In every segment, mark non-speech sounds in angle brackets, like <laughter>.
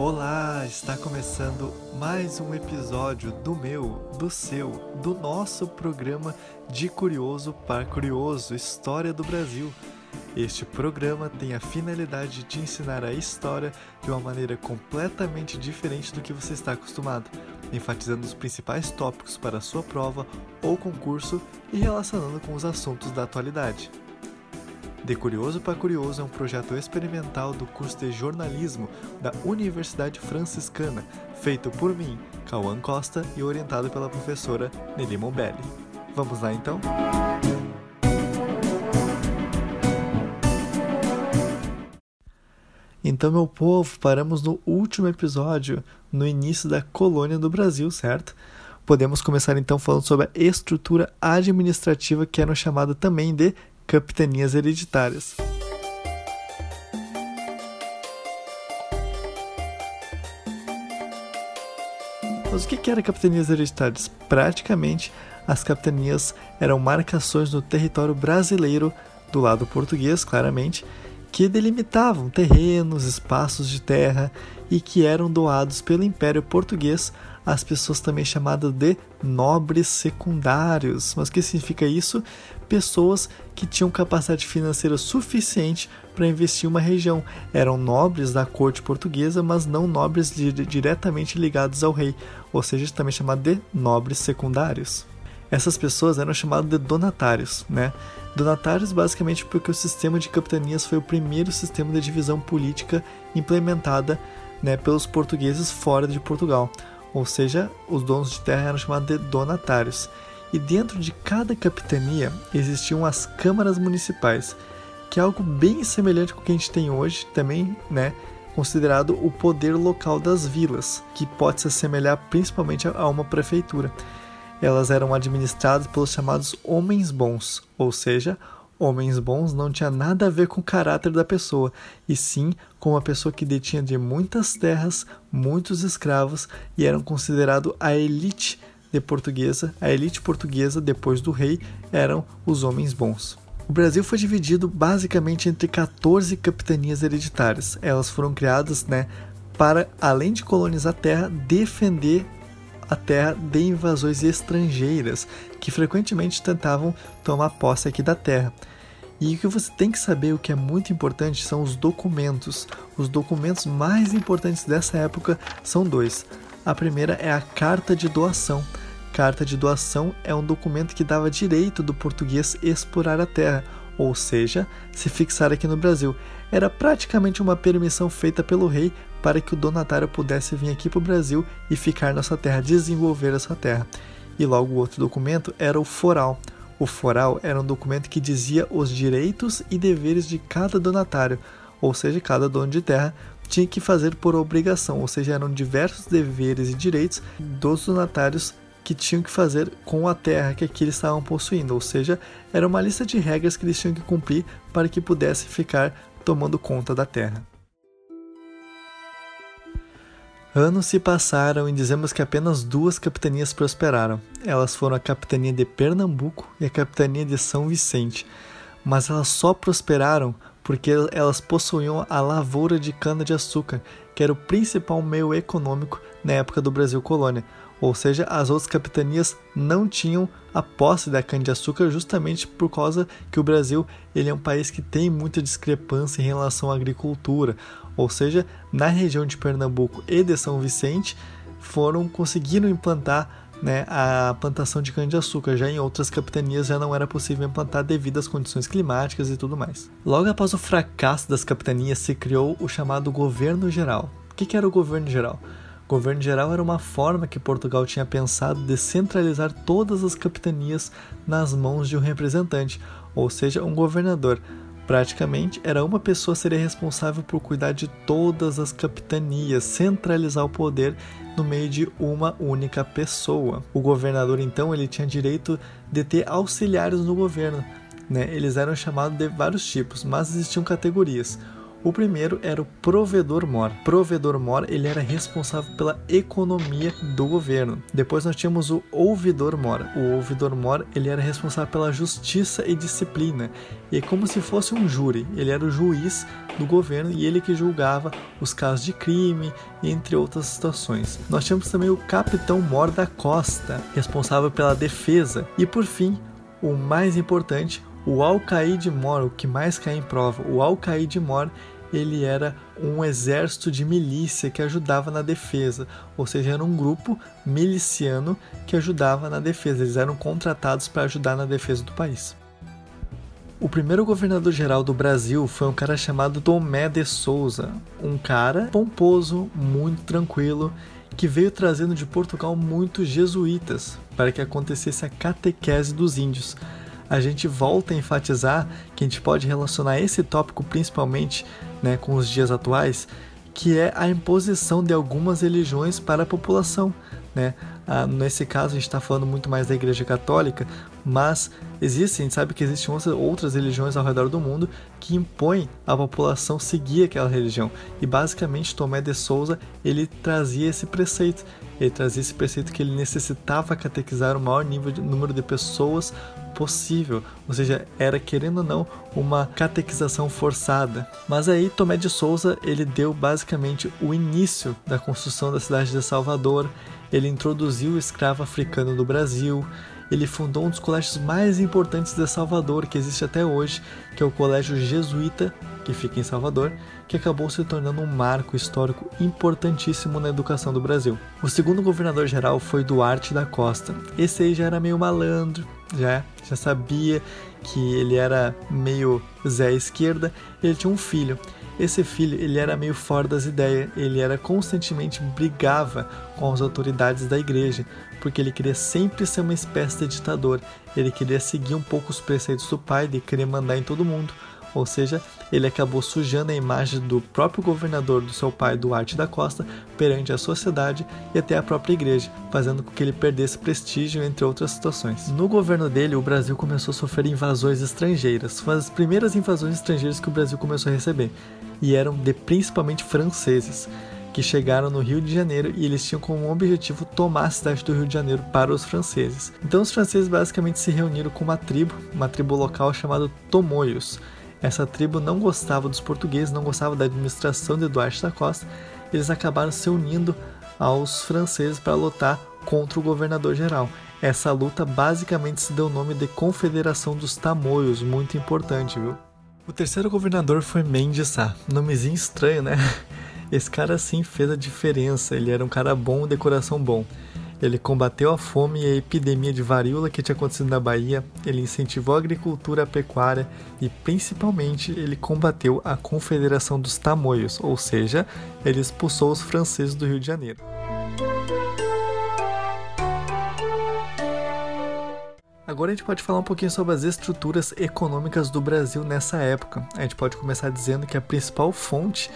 Olá, está começando mais um episódio do meu, do seu, do nosso programa de Curioso para Curioso História do Brasil. Este programa tem a finalidade de ensinar a história de uma maneira completamente diferente do que você está acostumado, enfatizando os principais tópicos para a sua prova ou concurso e relacionando com os assuntos da atualidade. De Curioso para Curioso é um projeto experimental do curso de jornalismo da Universidade Franciscana, feito por mim, Cauã Costa, e orientado pela professora Nelly Mombelli. Vamos lá então? Então, meu povo, paramos no último episódio, no início da colônia do Brasil, certo? Podemos começar então falando sobre a estrutura administrativa que era chamada também de capitanias hereditárias. Mas o que eram capitanias hereditárias? Praticamente, as capitanias eram marcações no território brasileiro, do lado português, claramente, que delimitavam terrenos, espaços de terra e que eram doados pelo Império Português às pessoas também chamadas de nobres secundários. Mas o que significa isso? Pessoas que tinham capacidade financeira suficiente para investir uma região. Eram nobres da corte portuguesa, mas não nobres diretamente ligados ao rei, ou seja, também chamado de nobres secundários. Essas pessoas eram chamadas de donatários, né? Donatários basicamente porque o sistema de capitanias foi o primeiro sistema de divisão política implementada né, pelos portugueses fora de Portugal, ou seja, os donos de terra eram chamados de donatários. E dentro de cada capitania existiam as câmaras municipais, que é algo bem semelhante com o que a gente tem hoje, também, né, considerado o poder local das vilas, que pode se assemelhar principalmente a uma prefeitura. Elas eram administradas pelos chamados homens bons, ou seja, homens bons não tinha nada a ver com o caráter da pessoa, e sim com uma pessoa que detinha de muitas terras, muitos escravos e eram considerado a elite de portuguesa, a elite portuguesa depois do rei eram os homens bons. O Brasil foi dividido basicamente entre 14 capitanias hereditárias. Elas foram criadas, né, para além de colonizar a terra, defender a terra de invasões estrangeiras que frequentemente tentavam tomar posse aqui da terra. E o que você tem que saber, o que é muito importante, são os documentos. Os documentos mais importantes dessa época são dois. A primeira é a carta de doação. Carta de doação é um documento que dava direito do português explorar a terra, ou seja, se fixar aqui no Brasil. Era praticamente uma permissão feita pelo rei para que o donatário pudesse vir aqui para o Brasil e ficar nessa terra, desenvolver essa terra. E logo o outro documento era o foral. O foral era um documento que dizia os direitos e deveres de cada donatário, ou seja, cada dono de terra tinha que fazer por obrigação, ou seja, eram diversos deveres e direitos dos donatários que tinham que fazer com a terra que aqui eles estavam possuindo, ou seja, era uma lista de regras que eles tinham que cumprir para que pudesse ficar tomando conta da terra. Anos se passaram e dizemos que apenas duas capitanias prosperaram. Elas foram a capitania de Pernambuco e a capitania de São Vicente. Mas elas só prosperaram porque elas possuíam a lavoura de cana-de-açúcar, que era o principal meio econômico na época do Brasil colônia. Ou seja, as outras capitanias não tinham a posse da cana-de-açúcar justamente por causa que o Brasil ele é um país que tem muita discrepância em relação à agricultura. Ou seja, na região de Pernambuco e de São Vicente foram conseguiram implantar né, a plantação de cana-de-açúcar. Já em outras capitanias já não era possível implantar devido às condições climáticas e tudo mais. Logo após o fracasso das capitanias, se criou o chamado governo geral. O que era o governo geral? Governo geral era uma forma que Portugal tinha pensado de centralizar todas as capitanias nas mãos de um representante, ou seja, um governador. Praticamente, era uma pessoa seria responsável por cuidar de todas as capitanias, centralizar o poder no meio de uma única pessoa. O governador, então, ele tinha direito de ter auxiliares no governo. Né? Eles eram chamados de vários tipos, mas existiam categorias. O primeiro era o provedor-mor. Provedor-mor, ele era responsável pela economia do governo. Depois nós tínhamos o ouvidor-mor. O ouvidor-mor, ele era responsável pela justiça e disciplina. E é como se fosse um júri. Ele era o juiz do governo e ele que julgava os casos de crime, entre outras situações. Nós tínhamos também o capitão-mor da costa, responsável pela defesa. E por fim, o mais importante, o Al-Qaid Mor, o que mais cai em prova, o Al-Qaid Mor, ele era um exército de milícia que ajudava na defesa, ou seja, era um grupo miliciano que ajudava na defesa, eles eram contratados para ajudar na defesa do país. O primeiro governador-geral do Brasil foi um cara chamado Tomé de Souza, um cara pomposo, muito tranquilo, que veio trazendo de Portugal muitos jesuítas para que acontecesse a catequese dos índios a gente volta a enfatizar que a gente pode relacionar esse tópico principalmente né, com os dias atuais, que é a imposição de algumas religiões para a população. Né? Ah, nesse caso, a gente está falando muito mais da Igreja Católica, mas existe, a gente sabe que existem outras religiões ao redor do mundo que impõem à população seguir aquela religião. E basicamente, Tomé de Souza ele trazia esse preceito. Ele trazia esse preceito que ele necessitava catequizar o maior nível de, número de pessoas possível, ou seja, era querendo ou não uma catequização forçada. Mas aí Tomé de Souza ele deu basicamente o início da construção da cidade de Salvador. Ele introduziu o escravo africano no Brasil. Ele fundou um dos colégios mais importantes de Salvador, que existe até hoje, que é o Colégio Jesuíta, que fica em Salvador, que acabou se tornando um marco histórico importantíssimo na educação do Brasil. O segundo governador-geral foi Duarte da Costa. Esse aí já era meio malandro, já, já sabia que ele era meio Zé Esquerda, ele tinha um filho. Esse filho, ele era meio fora das ideias, ele era constantemente brigava com as autoridades da igreja, porque ele queria sempre ser uma espécie de ditador. Ele queria seguir um pouco os preceitos do pai de querer mandar em todo mundo. Ou seja, ele acabou sujando a imagem do próprio governador do seu pai, Duarte da Costa, perante a sociedade e até a própria igreja, fazendo com que ele perdesse prestígio, entre outras situações. No governo dele, o Brasil começou a sofrer invasões estrangeiras. Foram as primeiras invasões estrangeiras que o Brasil começou a receber, e eram de principalmente franceses que chegaram no Rio de Janeiro e eles tinham como objetivo tomar a cidade do Rio de Janeiro para os franceses. Então os franceses basicamente se reuniram com uma tribo, uma tribo local chamada Tomoios, essa tribo não gostava dos portugueses, não gostava da administração de Duarte da Costa. Eles acabaram se unindo aos franceses para lutar contra o governador geral. Essa luta basicamente se deu o nome de Confederação dos Tamoios, muito importante, viu? O terceiro governador foi Mendes Sá. Nomezinho estranho, né? <laughs> Esse cara sim fez a diferença, ele era um cara bom, de coração bom. Ele combateu a fome e a epidemia de varíola que tinha acontecido na Bahia, ele incentivou a agricultura a pecuária e, principalmente, ele combateu a Confederação dos Tamoios, ou seja, ele expulsou os franceses do Rio de Janeiro. Agora a gente pode falar um pouquinho sobre as estruturas econômicas do Brasil nessa época. A gente pode começar dizendo que a principal fonte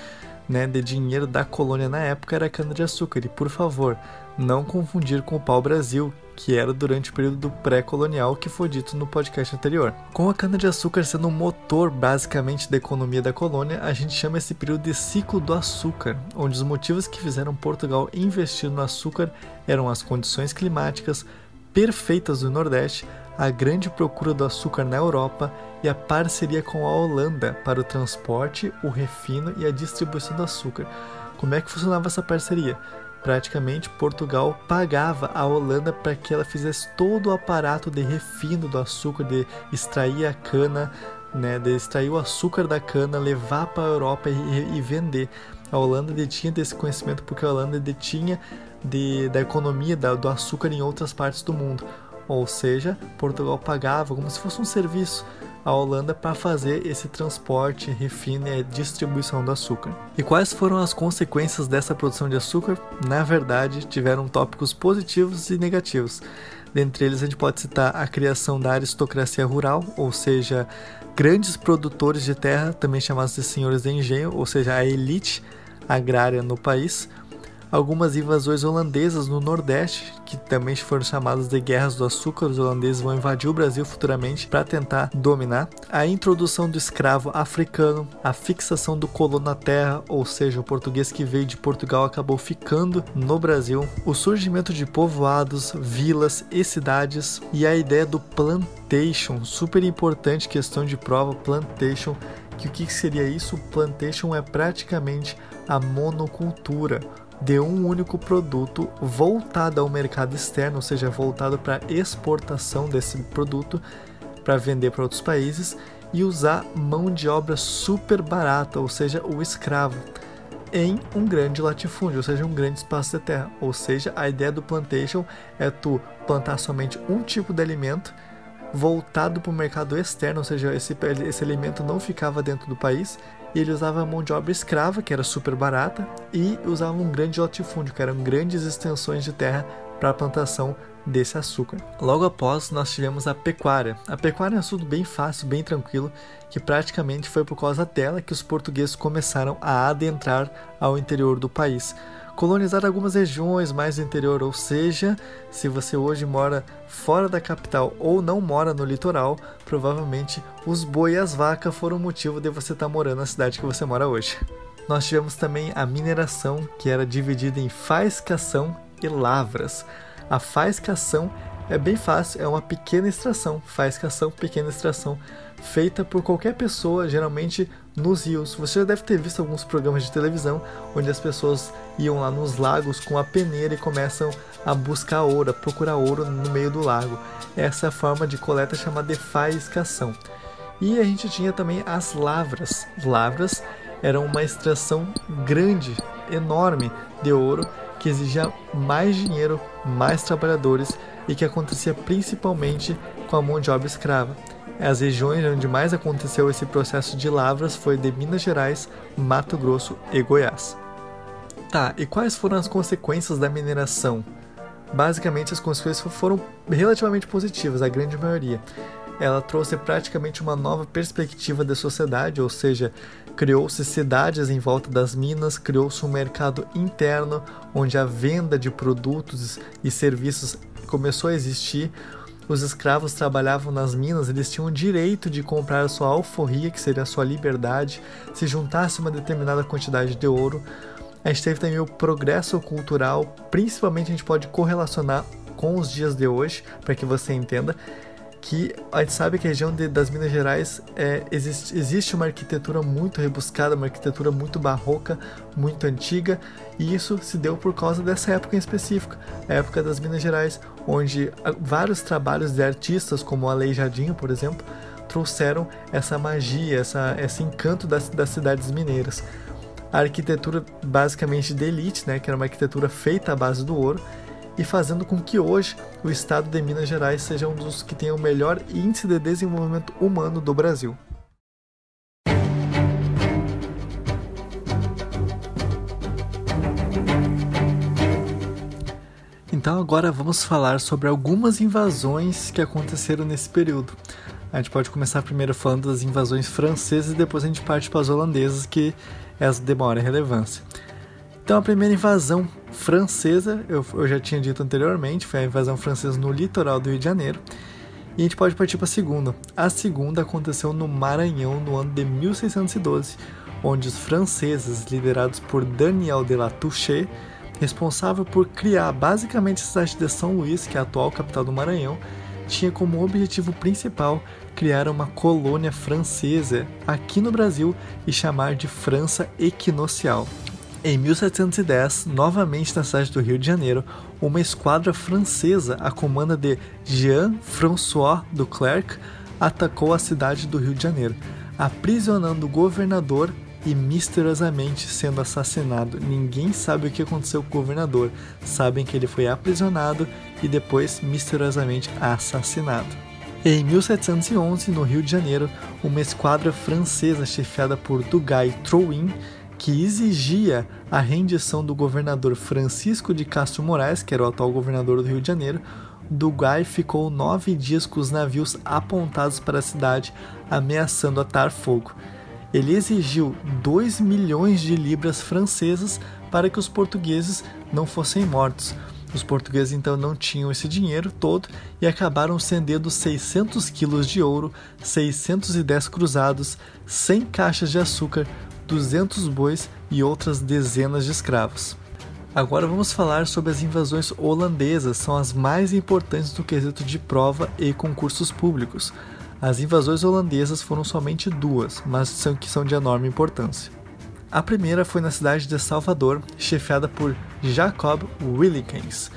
né, de dinheiro da colônia na época era a cana-de-açúcar. E por favor, não confundir com o pau-brasil, que era durante o período pré-colonial que foi dito no podcast anterior. Com a cana-de-açúcar sendo um motor basicamente da economia da colônia, a gente chama esse período de ciclo do açúcar, onde os motivos que fizeram Portugal investir no açúcar eram as condições climáticas perfeitas do Nordeste, a grande procura do açúcar na Europa e a parceria com a Holanda para o transporte, o refino e a distribuição do açúcar. Como é que funcionava essa parceria? Praticamente Portugal pagava a Holanda para que ela fizesse todo o aparato de refino do açúcar, de extrair a cana, né, de extrair o açúcar da cana, levar para a Europa e, e, vender. A Holanda detinha desse conhecimento porque a Holanda detinha de, da economia da, do açúcar em outras partes do mundo. Ou seja, Portugal pagava como se fosse um serviço à Holanda para fazer esse transporte, refino e distribuição do açúcar. E quais foram as consequências dessa produção de açúcar? Na verdade, tiveram tópicos positivos e negativos. Dentre eles, a gente pode citar a criação da aristocracia rural, ou seja, grandes produtores de terra, também chamados de senhores de engenho, ou seja, a elite agrária no país, algumas invasões holandesas no Nordeste, que também foram chamadas de Guerras do Açúcar. Os holandeses vão invadir o Brasil futuramente para tentar dominar. A introdução do escravo africano, a fixação do colono na terra, ou seja, o português que veio de Portugal acabou ficando no Brasil. O surgimento de povoados, vilas e cidades e a ideia do plantation, super importante questão de prova, plantation. Que o que seria isso? Plantation é praticamente a monocultura de um único produto voltado ao mercado externo, ou seja, voltado para exportação desse produto para vender para outros países e usar mão de obra super barata, ou seja, o escravo, em um grande latifúndio, ou seja, um grande espaço de terra. Ou seja, a ideia do plantation é tu plantar somente um tipo de alimento voltado para o mercado externo, ou seja, esse, esse alimento não ficava dentro do país e ele usava mão de obra escrava, que era super barata, e usava um grande latifúndio, que eram grandes extensões de terra para a plantação desse açúcar. Logo após, nós tivemos a pecuária. A pecuária é um assunto bem fácil, bem tranquilo, que praticamente foi por causa dela que os portugueses começaram a adentrar ao interior do país colonizar algumas regiões mais do interior, ou seja, se você hoje mora fora da capital ou não mora no litoral, provavelmente os boi e as vacas foram o motivo de você estar tá morando na cidade que você mora hoje. Nós tivemos também a mineração, que era dividida em faiscação e lavras. A faiscação é bem fácil, é uma pequena extração, faiscação, pequena extração, feita por qualquer pessoa, geralmente nos rios. Você já deve ter visto alguns programas de televisão onde as pessoas iam lá nos lagos com a peneira e começam a buscar ouro, a procurar ouro no meio do lago. Essa é forma de coleta chamada de. E a gente tinha também as lavras. Lavras eram uma extração grande, enorme de ouro que exigia mais dinheiro, mais trabalhadores e que acontecia principalmente com a mão de obra escrava. As regiões onde mais aconteceu esse processo de lavras foi de Minas Gerais, Mato Grosso e Goiás. Tá, e quais foram as consequências da mineração? Basicamente, as consequências foram relativamente positivas, a grande maioria. Ela trouxe praticamente uma nova perspectiva da sociedade, ou seja, criou-se cidades em volta das minas, criou-se um mercado interno onde a venda de produtos e serviços começou a existir, os escravos trabalhavam nas minas, eles tinham o direito de comprar a sua alforria, que seria a sua liberdade, se juntasse uma determinada quantidade de ouro. A gente teve também o progresso cultural, principalmente a gente pode correlacionar com os dias de hoje, para que você entenda que a gente sabe que a região de, das Minas Gerais é, existe, existe uma arquitetura muito rebuscada, uma arquitetura muito barroca, muito antiga, e isso se deu por causa dessa época em específico, a época das Minas Gerais, onde vários trabalhos de artistas, como Aleijadinho, por exemplo, trouxeram essa magia, essa, esse encanto das, das cidades mineiras. A arquitetura basicamente de elite, né, que era uma arquitetura feita à base do ouro, e fazendo com que hoje o estado de Minas Gerais seja um dos que tem o melhor índice de desenvolvimento humano do Brasil. Então agora vamos falar sobre algumas invasões que aconteceram nesse período. A gente pode começar primeiro falando das invasões francesas e depois a gente parte para as holandesas, que essa demora relevância. Então a primeira invasão francesa, eu, eu já tinha dito anteriormente, foi a invasão francesa no litoral do Rio de Janeiro. E a gente pode partir para a segunda. A segunda aconteceu no Maranhão no ano de 1612, onde os franceses, liderados por Daniel de La Touche, responsável por criar basicamente a cidade de São Luís, que é a atual capital do Maranhão, tinha como objetivo principal criar uma colônia francesa aqui no Brasil e chamar de França Equinocial. Em 1710, novamente na cidade do Rio de Janeiro, uma esquadra francesa, a comanda de Jean-François Duclerc, atacou a cidade do Rio de Janeiro, aprisionando o governador e misteriosamente sendo assassinado. Ninguém sabe o que aconteceu com o governador, sabem que ele foi aprisionado e depois misteriosamente assassinado. Em 1711, no Rio de Janeiro, uma esquadra francesa chefiada por Duguay Trouin que exigia a rendição do governador Francisco de Castro Moraes, que era o atual governador do Rio de Janeiro, Dugai ficou nove dias com os navios apontados para a cidade, ameaçando atar fogo. Ele exigiu 2 milhões de libras francesas para que os portugueses não fossem mortos. Os portugueses então não tinham esse dinheiro todo e acabaram cedendo 600 quilos de ouro, 610 cruzados, 100 caixas de açúcar, 200 bois e outras dezenas de escravos. Agora vamos falar sobre as invasões holandesas, são as mais importantes no quesito de prova e concursos públicos. As invasões holandesas foram somente duas, mas são que são de enorme importância. A primeira foi na cidade de Salvador, chefiada por Jacob Willikens,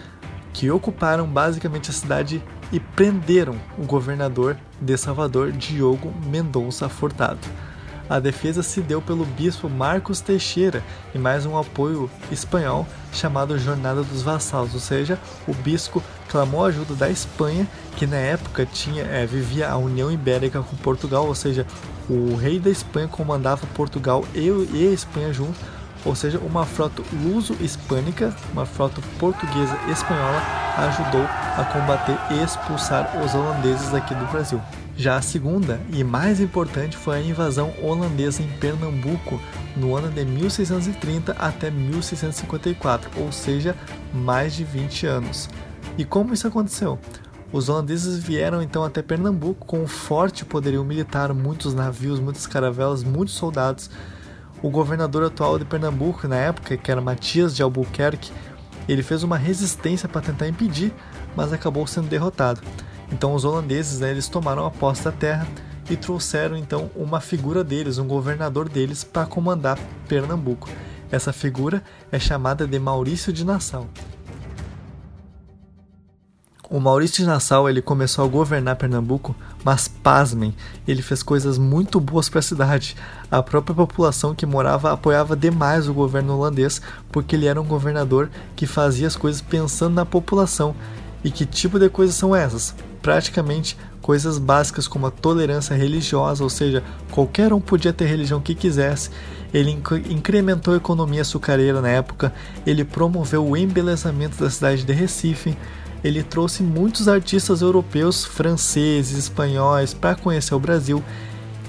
que ocuparam basicamente a cidade e prenderam o governador de Salvador, Diogo Mendonça Furtado. A defesa se deu pelo bispo Marcos Teixeira e mais um apoio espanhol chamado Jornada dos Vassalos, ou seja, o bispo clamou ajuda da Espanha, que na época tinha é, vivia a União Ibérica com Portugal, ou seja, o rei da Espanha comandava Portugal e, e a Espanha junto, ou seja, uma frota luso-hispânica, uma frota portuguesa espanhola ajudou a combater e expulsar os holandeses aqui do Brasil. Já a segunda e mais importante foi a invasão holandesa em Pernambuco no ano de 1630 até 1654, ou seja, mais de 20 anos. E como isso aconteceu? Os holandeses vieram então até Pernambuco com um forte poderio militar, muitos navios, muitas caravelas, muitos soldados. O governador atual de Pernambuco, na época, que era Matias de Albuquerque, ele fez uma resistência para tentar impedir, mas acabou sendo derrotado. Então os holandeses né, eles tomaram a posse da terra e trouxeram então uma figura deles, um governador deles, para comandar Pernambuco. Essa figura é chamada de Maurício de Nassau. O Maurício de Nassau ele começou a governar Pernambuco, mas pasmem, ele fez coisas muito boas para a cidade. A própria população que morava apoiava demais o governo holandês, porque ele era um governador que fazia as coisas pensando na população. E que tipo de coisas são essas? Praticamente coisas básicas como a tolerância religiosa, ou seja, qualquer um podia ter religião que quisesse. Ele incrementou a economia açucareira na época, ele promoveu o embelezamento da cidade de Recife, ele trouxe muitos artistas europeus, franceses, espanhóis para conhecer o Brasil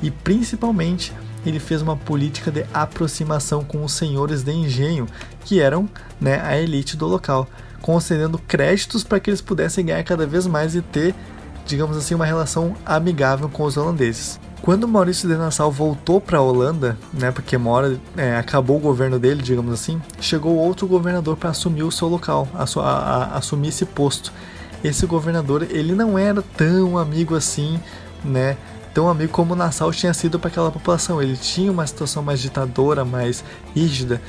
e principalmente ele fez uma política de aproximação com os senhores de engenho, que eram né, a elite do local concedendo créditos para que eles pudessem ganhar cada vez mais e ter, digamos assim, uma relação amigável com os holandeses. Quando Maurício de Nassau voltou para a Holanda, né, porque uma hora é, acabou o governo dele, digamos assim, chegou outro governador para assumir o seu local, a, a, a, assumir esse posto. Esse governador ele não era tão amigo assim, né, tão amigo como Nassau tinha sido para aquela população. Ele tinha uma situação mais ditadora, mais rígida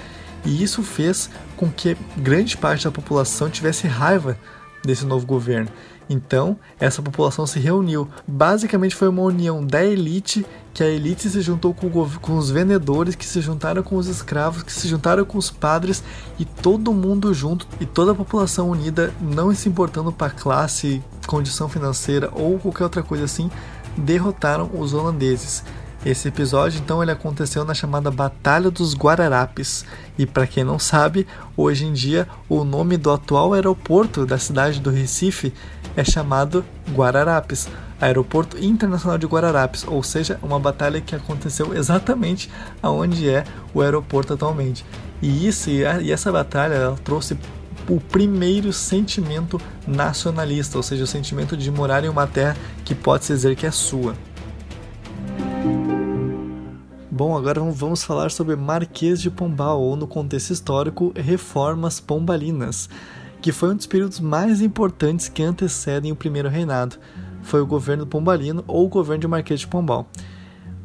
e isso fez com que grande parte da população tivesse raiva desse novo governo. Então, essa população se reuniu. Basicamente, foi uma união da elite, que a elite se juntou com, com, os vendedores, que se juntaram com os escravos, que se juntaram com os padres, e todo mundo junto, e toda a população unida, não se importando para classe, condição financeira ou qualquer outra coisa assim, derrotaram os holandeses. Esse episódio então ele aconteceu na chamada Batalha dos Guararapes. E para quem não sabe, hoje em dia o nome do atual aeroporto da cidade do Recife é chamado Guararapes, Aeroporto Internacional de Guararapes, ou seja, uma batalha que aconteceu exatamente aonde é o aeroporto atualmente. E isso e essa batalha trouxe o primeiro sentimento nacionalista, ou seja, o sentimento de morar em uma terra que pode se dizer que é sua. Bom, agora vamos falar sobre Marquês de Pombal, ou no contexto histórico, Reformas Pombalinas, que foi um dos períodos mais importantes que antecedem o primeiro reinado. Foi o governo pombalino ou o governo de Marquês de Pombal.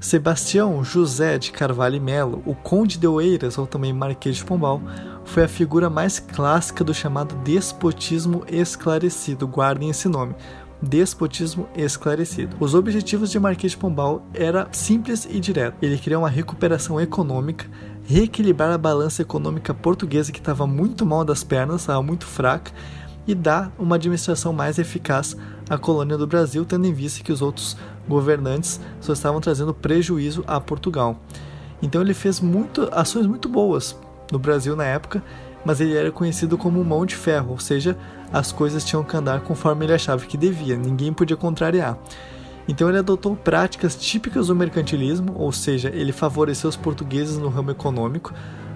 Sebastião José de Carvalho e Melo, o Conde de Oeiras, ou também Marquês de Pombal, foi a figura mais clássica do chamado despotismo esclarecido. Guardem esse nome despotismo esclarecido. Os objetivos de Marquês de Pombal era simples e direto. Ele queria uma recuperação econômica, reequilibrar a balança econômica portuguesa que estava muito mal das pernas, estava muito fraca, e dar uma administração mais eficaz à colônia do Brasil, tendo em vista que os outros governantes só estavam trazendo prejuízo a Portugal. Então ele fez muito, ações muito boas no Brasil na época mas ele era conhecido como mão de ferro, ou seja, as coisas tinham que andar conforme ele achava que devia, ninguém podia contrariar. Então ele adotou práticas típicas do mercantilismo, ou seja, ele favoreceu os portugueses no ramo econômico,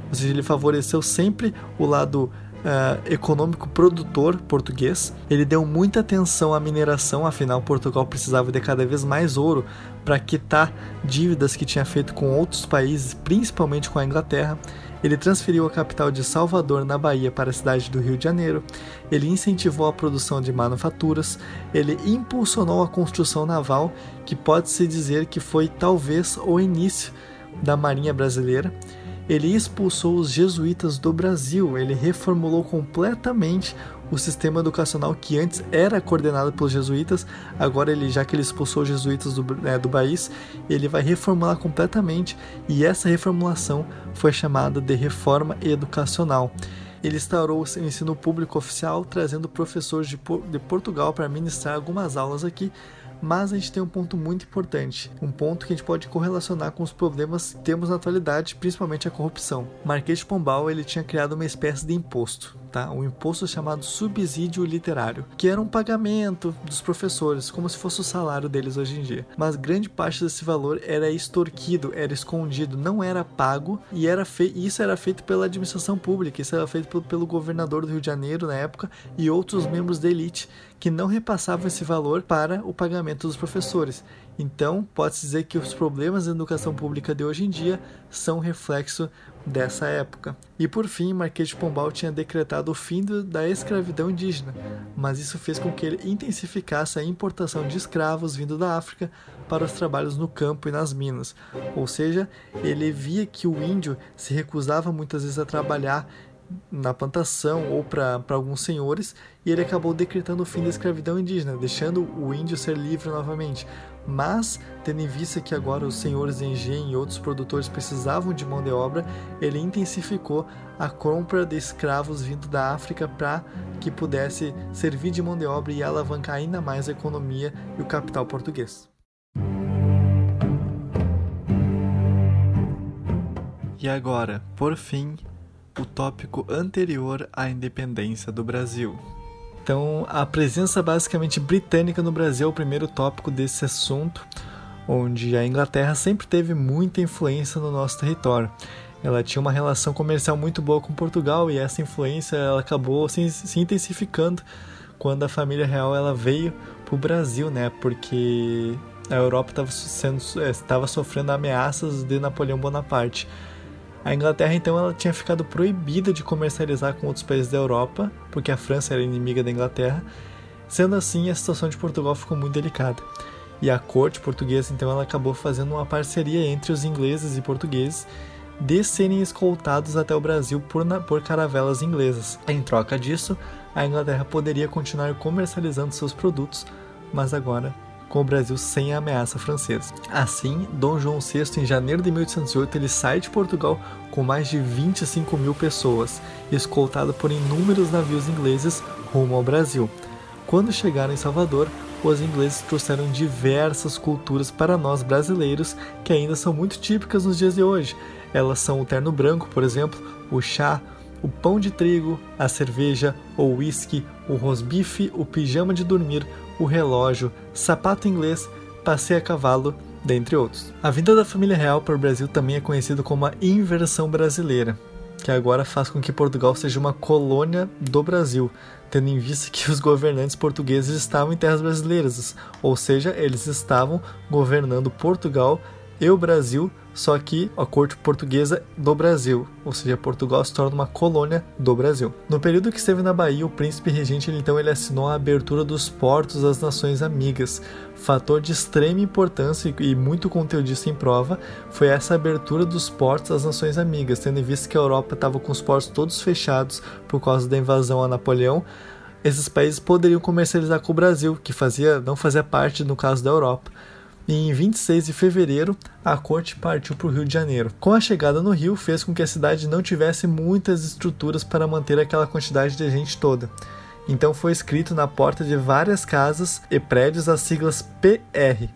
ou seja, ele favoreceu sempre o lado Uh, econômico produtor português. Ele deu muita atenção à mineração, afinal, Portugal precisava de cada vez mais ouro para quitar dívidas que tinha feito com outros países, principalmente com a Inglaterra. Ele transferiu a capital de Salvador, na Bahia, para a cidade do Rio de Janeiro. Ele incentivou a produção de manufaturas. Ele impulsionou a construção naval, que pode-se dizer que foi talvez o início da Marinha Brasileira ele expulsou os jesuítas do Brasil, ele reformulou completamente o sistema educacional que antes era coordenado pelos jesuítas, agora ele, já que ele expulsou os jesuítas do, né, do país, ele vai reformular completamente e essa reformulação foi chamada de reforma educacional. Ele instaurou o ensino público oficial, trazendo professores de, de Portugal para ministrar algumas aulas aqui, mas a gente tem um ponto muito importante, um ponto que a gente pode correlacionar com os problemas que temos na atualidade, principalmente a corrupção. Marquês de Pombal ele tinha criado uma espécie de imposto, tá? um imposto chamado subsídio literário, que era um pagamento dos professores, como se fosse o salário deles hoje em dia. Mas grande parte desse valor era extorquido, era escondido, não era pago e era isso era feito pela administração pública, isso era feito pelo governador do Rio de Janeiro na época e outros membros da elite que não repassavam esse valor para o pagamento dos professores. Então, pode-se dizer que os problemas da educação pública de hoje em dia são reflexo dessa época. E por fim, Marquês de Pombal tinha decretado o fim da escravidão indígena, mas isso fez com que ele intensificasse a importação de escravos vindo da África para os trabalhos no campo e nas minas. Ou seja, ele via que o índio se recusava muitas vezes a trabalhar na plantação ou para alguns senhores, e ele acabou decretando o fim da escravidão indígena, deixando o índio ser livre novamente. Mas, tendo em vista que agora os senhores de engenho e outros produtores precisavam de mão de obra, ele intensificou a compra de escravos vindo da África para que pudesse servir de mão de obra e alavancar ainda mais a economia e o capital português. E agora, por fim, o tópico anterior à independência do Brasil. Então, a presença basicamente britânica no Brasil é o primeiro tópico desse assunto, onde a Inglaterra sempre teve muita influência no nosso território. Ela tinha uma relação comercial muito boa com Portugal e essa influência ela acabou se, se intensificando quando a família real ela veio para o Brasil, né? Porque a Europa estava sofrendo ameaças de Napoleão Bonaparte. A Inglaterra então ela tinha ficado proibida de comercializar com outros países da Europa, porque a França era inimiga da Inglaterra. Sendo assim, a situação de Portugal ficou muito delicada. E a corte portuguesa então ela acabou fazendo uma parceria entre os ingleses e portugueses de serem escoltados até o Brasil por, por caravelas inglesas. Em troca disso, a Inglaterra poderia continuar comercializando seus produtos, mas agora com o Brasil sem a ameaça francesa. Assim, Dom João VI, em janeiro de 1808, ele sai de Portugal com mais de 25 mil pessoas, escoltado por inúmeros navios ingleses rumo ao Brasil. Quando chegaram em Salvador, os ingleses trouxeram diversas culturas para nós brasileiros que ainda são muito típicas nos dias de hoje. Elas são o terno branco, por exemplo, o chá, o pão de trigo, a cerveja, o whisky, o rosbife, o pijama de dormir, o relógio, sapato inglês, passeio a cavalo, dentre outros. A vinda da família real para o Brasil também é conhecida como a inversão brasileira, que agora faz com que Portugal seja uma colônia do Brasil, tendo em vista que os governantes portugueses estavam em terras brasileiras, ou seja, eles estavam governando Portugal e o Brasil só que a corte portuguesa do Brasil, ou seja, Portugal se torna uma colônia do Brasil. No período que esteve na Bahia, o príncipe regente ele, então ele assinou a abertura dos portos às nações amigas. Fator de extrema importância e muito conteudista em prova foi essa abertura dos portos às nações amigas, tendo em vista que a Europa estava com os portos todos fechados por causa da invasão a Napoleão esses países poderiam comercializar com o Brasil, que fazia, não fazia parte, no caso da Europa e em 26 de fevereiro a corte partiu para o Rio de Janeiro. Com a chegada no Rio, fez com que a cidade não tivesse muitas estruturas para manter aquela quantidade de gente toda. Então foi escrito na porta de várias casas e prédios as siglas PR,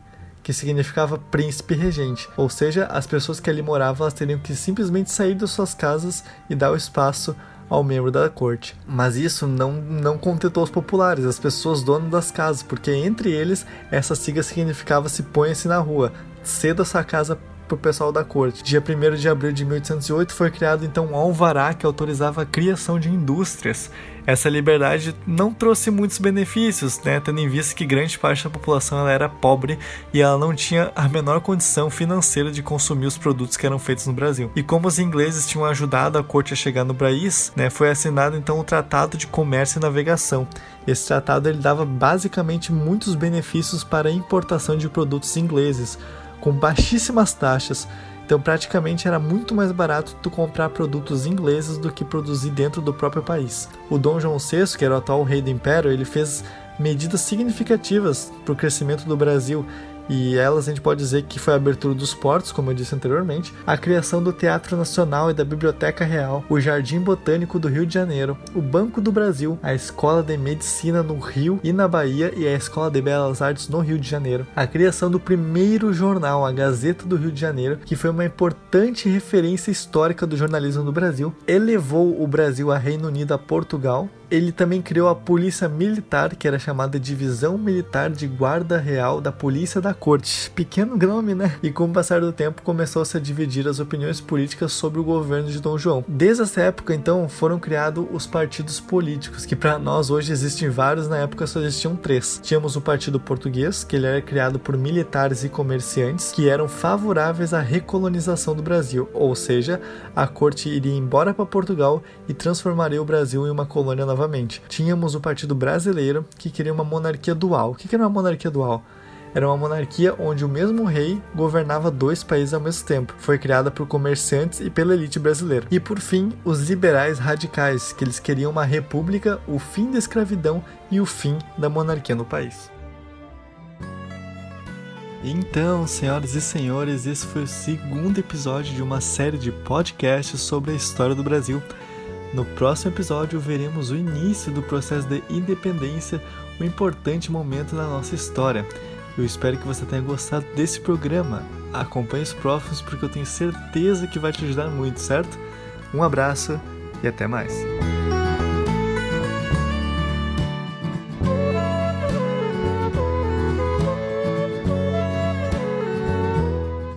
que significava príncipe regente, ou seja, as pessoas que ali moravam elas teriam que simplesmente sair das suas casas e dar o espaço ao membro da corte. Mas isso não, não contentou os populares, as pessoas donas das casas, porque entre eles essa sigla significava se ponha-se na rua, ceda sua casa para o pessoal da corte. Dia 1 de abril de 1808 foi criado então um alvará que autorizava a criação de indústrias. Essa liberdade não trouxe muitos benefícios, né, tendo em vista que grande parte da população era pobre e ela não tinha a menor condição financeira de consumir os produtos que eram feitos no Brasil. E como os ingleses tinham ajudado a corte a chegar no país, né, foi assinado então o Tratado de Comércio e Navegação. Esse tratado ele dava basicamente muitos benefícios para a importação de produtos ingleses, com baixíssimas taxas, então, praticamente era muito mais barato tu comprar produtos ingleses do que produzir dentro do próprio país. O Dom João VI, que era o atual rei do império, ele fez medidas significativas para o crescimento do Brasil e elas a gente pode dizer que foi a abertura dos portos, como eu disse anteriormente, a criação do Teatro Nacional e da Biblioteca Real, o Jardim Botânico do Rio de Janeiro, o Banco do Brasil, a Escola de Medicina no Rio e na Bahia e a Escola de Belas Artes no Rio de Janeiro, a criação do primeiro jornal, a Gazeta do Rio de Janeiro, que foi uma importante referência histórica do jornalismo no Brasil, elevou o Brasil a Reino Unido a Portugal, ele também criou a Polícia Militar, que era chamada Divisão Militar de Guarda Real da Polícia da Corte. Pequeno nome, né? E com o passar do tempo começou-se a dividir as opiniões políticas sobre o governo de Dom João. Desde essa época, então, foram criados os partidos políticos, que para nós hoje existem vários, na época só existiam três. Tínhamos o Partido Português, que ele era criado por militares e comerciantes que eram favoráveis à recolonização do Brasil, ou seja, a corte iria embora para Portugal e transformaria o Brasil em uma colônia nova novamente. Tínhamos o Partido Brasileiro, que queria uma monarquia dual. O que era uma monarquia dual? Era uma monarquia onde o mesmo rei governava dois países ao mesmo tempo. Foi criada por comerciantes e pela elite brasileira. E por fim, os liberais radicais, que eles queriam uma república, o fim da escravidão e o fim da monarquia no país. Então, senhoras e senhores, esse foi o segundo episódio de uma série de podcasts sobre a história do Brasil. No próximo episódio, veremos o início do processo de independência, um importante momento na nossa história. Eu espero que você tenha gostado desse programa. Acompanhe os próximos porque eu tenho certeza que vai te ajudar muito, certo? Um abraço e até mais.